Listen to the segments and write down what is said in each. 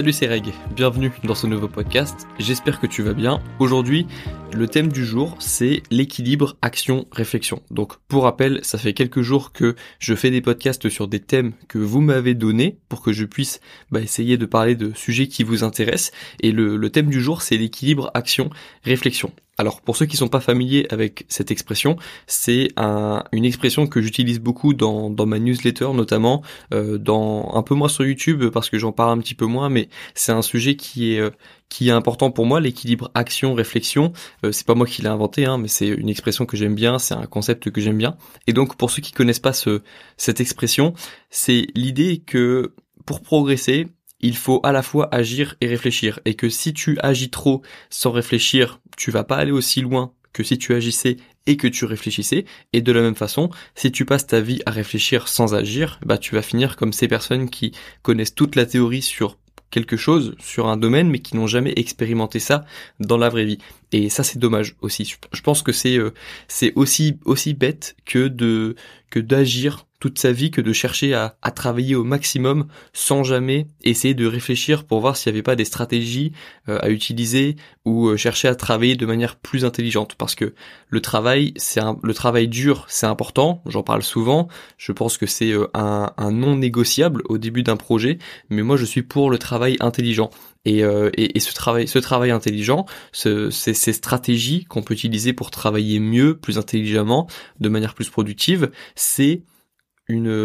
Salut c'est Reg, bienvenue dans ce nouveau podcast, j'espère que tu vas bien. Aujourd'hui, le thème du jour c'est l'équilibre action-réflexion. Donc pour rappel, ça fait quelques jours que je fais des podcasts sur des thèmes que vous m'avez donnés pour que je puisse bah, essayer de parler de sujets qui vous intéressent. Et le, le thème du jour c'est l'équilibre action-réflexion. Alors pour ceux qui sont pas familiers avec cette expression, c'est une expression que j'utilise beaucoup dans, ma newsletter notamment, euh, dans un peu moins sur YouTube parce que j'en parle un petit peu moins, mais c'est un sujet qui est euh, qui est important pour moi, l'équilibre action-réflexion. Euh, c'est pas moi qui l'ai inventé, hein, mais c'est une expression que j'aime bien, c'est un concept que j'aime bien. Et donc pour ceux qui connaissent pas ce, cette expression, c'est l'idée que pour progresser, il faut à la fois agir et réfléchir. Et que si tu agis trop sans réfléchir, tu vas pas aller aussi loin que si tu agissais et que tu réfléchissais. Et de la même façon, si tu passes ta vie à réfléchir sans agir, bah tu vas finir comme ces personnes qui connaissent toute la théorie sur quelque chose, sur un domaine, mais qui n'ont jamais expérimenté ça dans la vraie vie. Et ça, c'est dommage aussi. Je pense que c'est euh, c'est aussi aussi bête que de que d'agir toute sa vie que de chercher à, à, travailler au maximum sans jamais essayer de réfléchir pour voir s'il n'y avait pas des stratégies euh, à utiliser ou euh, chercher à travailler de manière plus intelligente. Parce que le travail c'est le travail dur c'est important j'en parle souvent. Je pense que c'est un, un non négociable au début d'un projet mais moi je suis pour le travail intelligent. Et, euh, et, et, ce travail, ce travail intelligent, ce, ces stratégies qu'on peut utiliser pour travailler mieux, plus intelligemment, de manière plus productive, c'est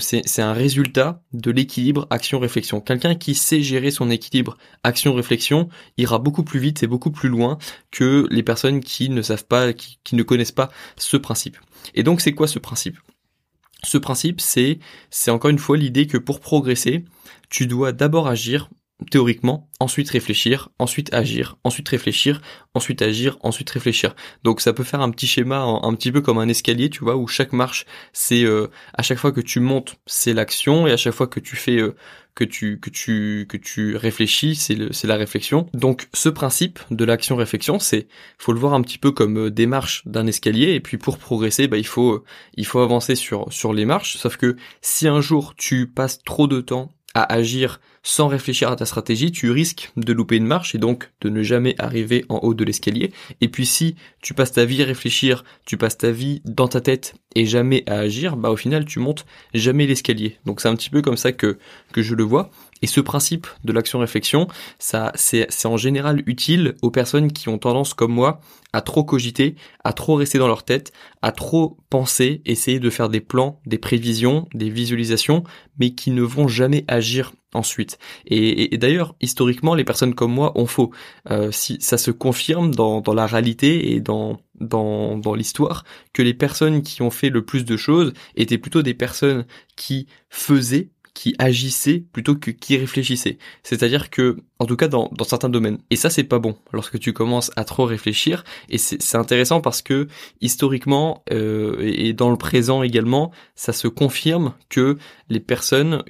c'est un résultat de l'équilibre action-réflexion. Quelqu'un qui sait gérer son équilibre action-réflexion ira beaucoup plus vite et beaucoup plus loin que les personnes qui ne savent pas, qui, ne connaissent pas ce principe. Et donc c'est quoi ce principe? Ce principe, c'est encore une fois l'idée que pour progresser, tu dois d'abord agir théoriquement, ensuite réfléchir, ensuite agir, ensuite réfléchir, ensuite agir, ensuite réfléchir. Donc ça peut faire un petit schéma un, petit peu comme un escalier, tu vois, où chaque marche, c'est euh, à chaque fois que tu montes, c'est l'action, et à chaque fois que tu fais euh, que tu que tu que tu réfléchis, c'est c'est la réflexion. Donc ce principe de l'action réflexion, c'est faut le voir un petit peu comme euh, des marches d'un escalier et puis pour progresser, bah il faut il faut avancer sur sur les marches, sauf que si un jour tu passes trop de temps à agir sans réfléchir à ta stratégie, tu risques de louper une marche et donc de ne jamais arriver en haut de l'escalier. Et puis si tu passes ta vie à réfléchir, tu passes ta vie dans ta tête et jamais à agir, bah au final tu montes jamais l'escalier. Donc c'est un petit peu comme ça que que je le vois. Et ce principe de l'action-réflexion, ça, c'est, c'est en général utile aux personnes qui ont tendance, comme moi, à trop cogiter, à trop rester dans leur tête, à trop penser, essayer de faire des plans, des prévisions, des visualisations, mais qui ne vont jamais agir ensuite. Et, d'ailleurs, historiquement, les personnes comme moi ont faux. Euh, si ça se confirme dans, dans la réalité et dans dans, dans l'histoire que les personnes qui ont fait le plus de choses étaient plutôt des personnes qui faisaient qui agissait plutôt que qui réfléchissait. C'est-à-dire que, en tout cas dans, certains domaines. Et ça c'est pas bon lorsque tu commences à trop réfléchir. Et c'est intéressant parce que historiquement euh, et dans le présent également, ça se confirme que les personnes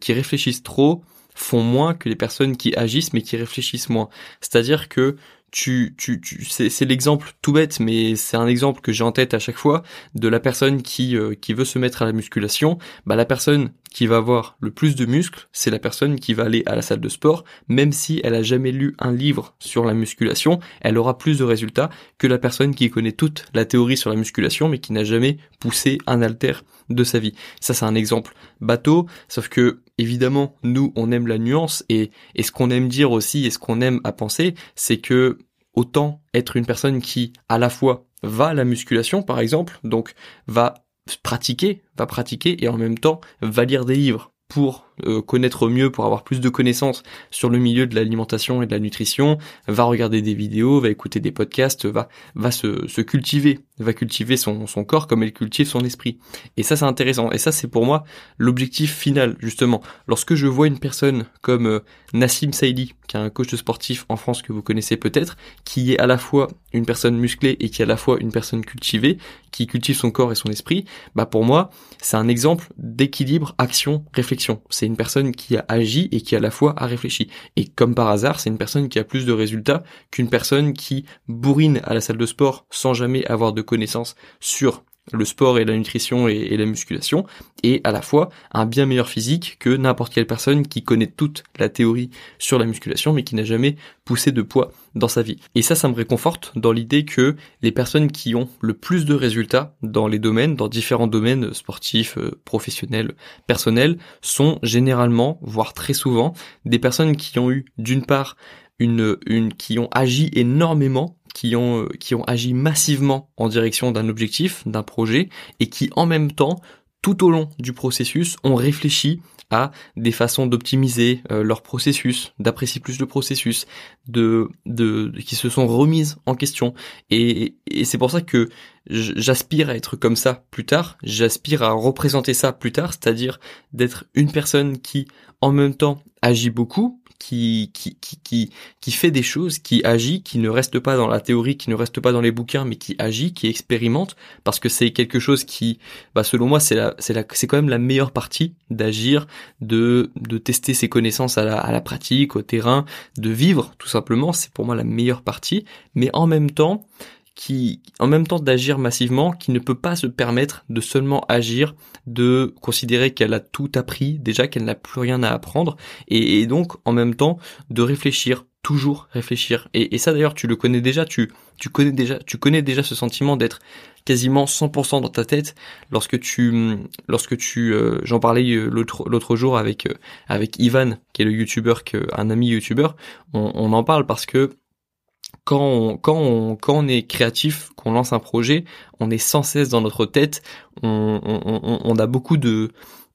qui réfléchissent trop font moins que les personnes qui agissent mais qui réfléchissent moins. C'est-à-dire que tu, tu, tu c'est l'exemple tout bête, mais c'est un exemple que j'ai en tête à chaque fois de la personne qui, euh, qui veut se mettre à la musculation. Bah, la personne qui va avoir le plus de muscles, c'est la personne qui va aller à la salle de sport, même si elle a jamais lu un livre sur la musculation, elle aura plus de résultats que la personne qui connaît toute la théorie sur la musculation, mais qui n'a jamais poussé un halter de sa vie. Ça, c'est un exemple bateau, sauf que évidemment, nous, on aime la nuance et, et ce qu'on aime dire aussi et ce qu'on aime à penser, c'est que autant être une personne qui, à la fois, va à la musculation, par exemple, donc va pratiquer, va pratiquer et en même temps va lire des livres pour euh, connaître mieux, pour avoir plus de connaissances sur le milieu de l'alimentation et de la nutrition, va regarder des vidéos, va écouter des podcasts, va va se, se cultiver, va cultiver son, son corps comme elle cultive son esprit. Et ça c'est intéressant. Et ça c'est pour moi l'objectif final justement. Lorsque je vois une personne comme euh, Nassim Saïdi, qui est un coach sportif en France que vous connaissez peut-être, qui est à la fois une personne musclée et qui à la fois une personne cultivée, qui cultive son corps et son esprit, bah pour moi c'est un exemple d'équilibre action réflexion c'est une personne qui a agi et qui à la fois a réfléchi. Et comme par hasard, c'est une personne qui a plus de résultats qu'une personne qui bourrine à la salle de sport sans jamais avoir de connaissances sur le sport et la nutrition et, la musculation, et à la fois un bien meilleur physique que n'importe quelle personne qui connaît toute la théorie sur la musculation mais qui n'a jamais poussé de poids dans sa vie. Et ça, ça me réconforte dans l'idée que les personnes qui ont le plus de résultats dans les domaines, dans différents domaines sportifs, euh, professionnels, personnels, sont généralement, voire très souvent, des personnes qui ont eu d'une part une, une, qui ont agi énormément qui ont euh, qui ont agi massivement en direction d'un objectif, d'un projet et qui en même temps tout au long du processus ont réfléchi à des façons d'optimiser euh, leur processus, d'apprécier plus le processus, de, de, qui se sont remises en question. Et, et c'est pour ça que j'aspire à être comme ça plus tard. J'aspire à représenter ça plus tard, c'est-à-dire d'être une personne qui, en même temps, agit beaucoup, qui, qui, qui, qui, fait des choses, qui agit, qui ne reste pas dans la théorie, qui ne reste pas dans les bouquins, mais qui agit, qui expérimente, parce que c'est quelque chose qui, bah, selon moi, c'est la, c'est la, c'est quand même la meilleure partie d'agir, de, de tester ses connaissances à la, à la pratique, au terrain, de vivre, tout simplement. C'est pour moi la meilleure partie. Mais en même temps, qui, en même temps d'agir massivement, qui ne peut pas se permettre de seulement agir, de considérer qu'elle a tout appris, déjà qu'elle n'a plus rien à apprendre, et, donc en même temps de réfléchir, toujours réfléchir. Et, ça d'ailleurs, tu le connais déjà, tu, tu connais déjà, tu connais déjà ce sentiment d'être quasiment 100% dans ta tête lorsque tu, lorsque tu, euh, j'en parlais euh, l'autre l'autre jour avec euh, avec Ivan, qui est le youtubeur, un ami youtubeur, on, on en parle parce que quand on, quand on, quand on est créatif, qu'on lance un projet, on est sans cesse dans notre tête, on, on, on a beaucoup de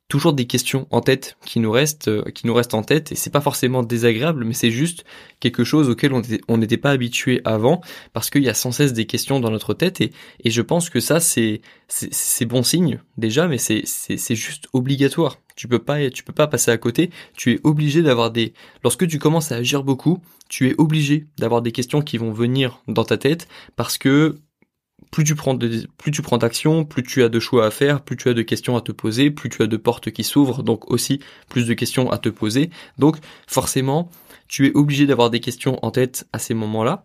toujours des questions en tête qui nous restent, euh, qui nous restent en tête, et c'est pas forcément désagréable, mais c'est juste quelque chose auquel on n'était pas habitué avant, parce qu'il y a sans cesse des questions dans notre tête, et, et je pense que ça c'est c'est bon signe déjà, mais c'est c'est juste obligatoire. Tu peux pas tu peux pas passer à côté. Tu es obligé d'avoir des lorsque tu commences à agir beaucoup, tu es obligé d'avoir des questions qui vont venir dans ta tête parce que plus tu prends de, plus tu prends d'action, plus tu as de choix à faire, plus tu as de questions à te poser, plus tu as de portes qui s'ouvrent, donc aussi plus de questions à te poser. Donc forcément, tu es obligé d'avoir des questions en tête à ces moments-là.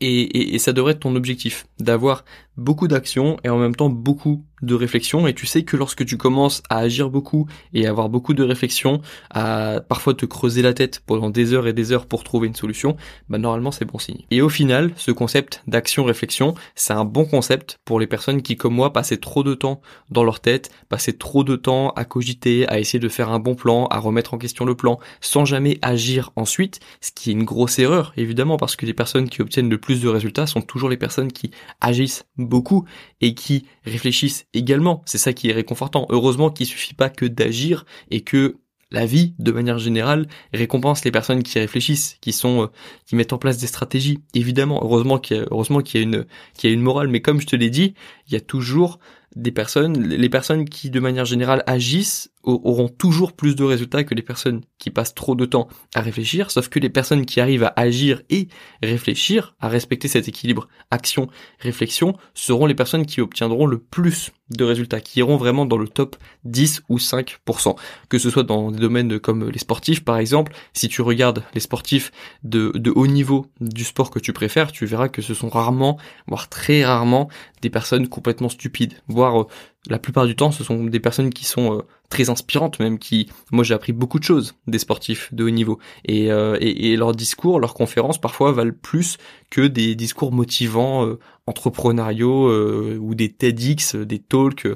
Et, et, et, ça devrait être ton objectif, d'avoir beaucoup d'actions et en même temps beaucoup de réflexion et tu sais que lorsque tu commences à agir beaucoup et avoir beaucoup de réflexion, à parfois te creuser la tête pendant des heures et des heures pour trouver une solution, bah normalement c'est bon signe. Et au final, ce concept d'action-réflexion, c'est un bon concept pour les personnes qui comme moi passaient trop de temps dans leur tête, passaient trop de temps à cogiter, à essayer de faire un bon plan, à remettre en question le plan sans jamais agir ensuite, ce qui est une grosse erreur évidemment parce que les personnes qui obtiennent le plus de résultats sont toujours les personnes qui agissent beaucoup et qui réfléchissent également. C'est ça qui est réconfortant. Heureusement qu'il suffit pas que d'agir et que la vie, de manière générale, récompense les personnes qui réfléchissent, qui sont, euh, qui mettent en place des stratégies. Évidemment, heureusement qu'il y a, qu'il y a une, qu'il y a une morale. Mais comme je te l'ai dit, il y a toujours des personnes, les personnes qui, de manière générale, agissent auront toujours plus de résultats que les personnes qui passent trop de temps à réfléchir, sauf que les personnes qui arrivent à agir et réfléchir, à respecter cet équilibre action-réflexion, seront les personnes qui obtiendront le plus de résultats, qui iront vraiment dans le top 10 ou 5%. Que ce soit dans des domaines comme les sportifs, par exemple, si tu regardes les sportifs de, de haut niveau du sport que tu préfères, tu verras que ce sont rarement, voire très rarement, des personnes complètement stupides, euh, la plupart du temps, ce sont des personnes qui sont euh, très inspirantes, même qui, moi, j'ai appris beaucoup de choses des sportifs de haut niveau, et, euh, leurs discours, leurs conférences, parfois valent plus que des discours motivants, euh, entrepreneuriaux ou des TEDx, des talks.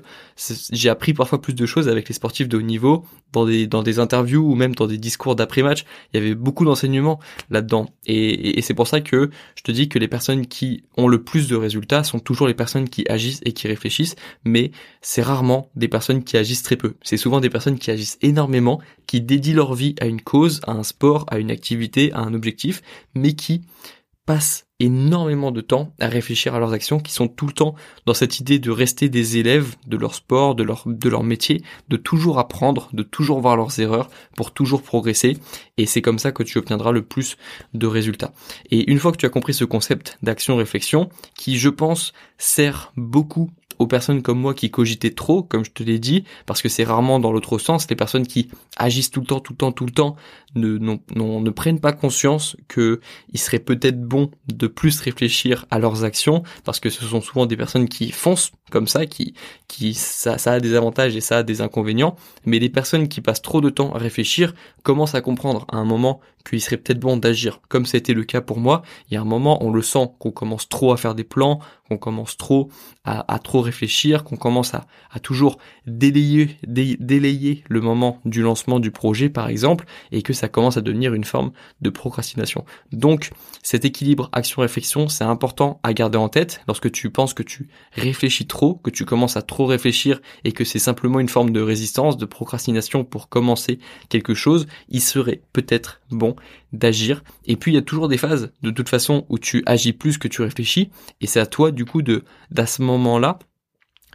J'ai appris parfois plus de choses avec les sportifs de haut niveau dans des dans des interviews ou même dans des discours d'après-match. Il y avait beaucoup d'enseignements là-dedans, et, et c'est pour ça que je te dis que les personnes qui ont le plus de résultats sont toujours les personnes qui agissent et qui réfléchissent, mais c'est rarement des personnes qui agissent très peu. C'est souvent des personnes qui agissent énormément, qui dédient leur vie à une cause, à un sport, à une activité, à un objectif, mais qui passent énormément de temps à réfléchir à leurs actions, qui sont tout le temps dans cette idée de rester des élèves de leur sport, de leur, de leur métier, de toujours apprendre, de toujours voir leurs erreurs pour toujours progresser. Et c'est comme ça que tu obtiendras le plus de résultats. Et une fois que tu as compris ce concept d'action-réflexion, qui je pense sert beaucoup aux personnes comme moi qui cogitaient trop, comme je te l'ai dit, parce que c'est rarement dans l'autre sens, les personnes qui agissent tout le temps, tout le temps, tout le temps, ne, ne prennent pas conscience que il serait peut-être bon de plus réfléchir à leurs actions, parce que ce sont souvent des personnes qui foncent comme ça, qui, qui ça, ça a des avantages et ça a des inconvénients, mais les personnes qui passent trop de temps à réfléchir commencent à comprendre à un moment qu'il serait peut-être bon d'agir, comme c'était le cas pour moi. Il y a un moment, on le sent qu'on commence trop à faire des plans, qu'on commence trop à, trop réfléchir, qu'on commence à, toujours délayer le moment du lancement du projet, par exemple, et que ça commence à devenir une forme de procrastination. Donc, cet équilibre action-réflexion, c'est important à garder en tête lorsque tu penses que tu réfléchis trop, que tu commences à trop réfléchir et que c'est simplement une forme de résistance, de procrastination pour commencer quelque chose, il serait peut-être bon d'agir. Et puis il y a toujours des phases de toute façon où tu agis plus que tu réfléchis et c'est à toi du coup de d'à ce moment-là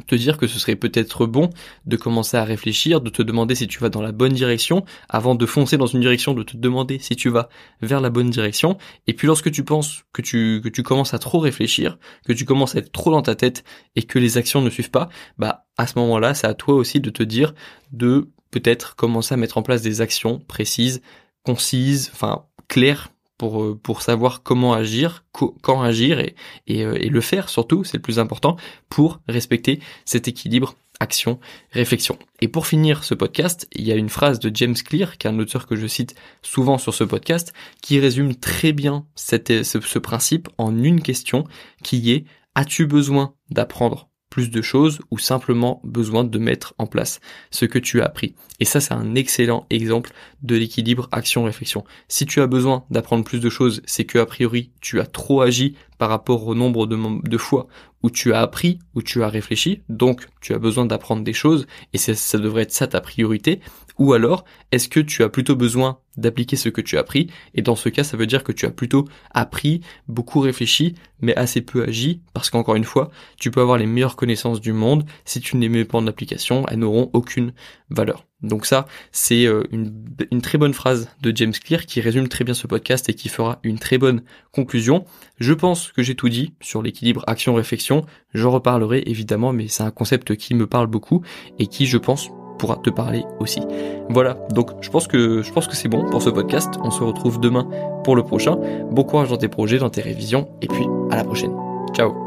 te dire que ce serait peut-être bon de commencer à réfléchir, de te demander si tu vas dans la bonne direction, avant de foncer dans une direction, de te demander si tu vas vers la bonne direction. Et puis lorsque tu penses que tu, que tu commences à trop réfléchir, que tu commences à être trop dans ta tête et que les actions ne suivent pas, bah à ce moment-là, c'est à toi aussi de te dire de peut-être commencer à mettre en place des actions précises, concise, enfin claire pour euh, pour savoir comment agir, quand agir et, et, euh, et le faire surtout, c'est le plus important pour respecter cet équilibre action, réflexion. Et pour finir ce podcast, il y a une phrase de James Clear, qui est un auteur que je cite souvent sur ce podcast, qui résume très bien cette, ce, ce principe en une question qui est as-tu besoin d'apprendre? Plus de choses ou simplement besoin de mettre en place ce que tu as appris. Et ça, c'est un excellent exemple de l'équilibre action-réflexion. Si tu as besoin d'apprendre plus de choses, c'est que a priori, tu as trop agi par rapport au nombre de, de fois où tu as appris, où tu as réfléchi, donc tu as besoin d'apprendre des choses, et ça devrait être ça ta priorité, ou alors, est-ce que tu as plutôt besoin d'appliquer ce que tu as appris? Et dans ce cas, ça veut dire que tu as plutôt appris, beaucoup réfléchi, mais assez peu agi, parce qu'encore une fois, tu peux avoir les meilleures connaissances du monde, si tu ne les mets pas en application, elles n'auront aucune valeur. Donc ça, c'est euh, une, très bonne phrase de James Clear qui résume très bien ce podcast et qui fera une très bonne conclusion. Je pense que j'ai tout dit sur l'équilibre action-réflexion. J'en reparlerai évidemment, mais c'est un concept qui me parle beaucoup et qui, je pense, pourra te parler aussi. Voilà, donc je pense que je pense que c'est bon pour ce podcast. On se retrouve demain pour le prochain. Bon courage dans tes projets, dans tes révisions, et puis à la prochaine. Ciao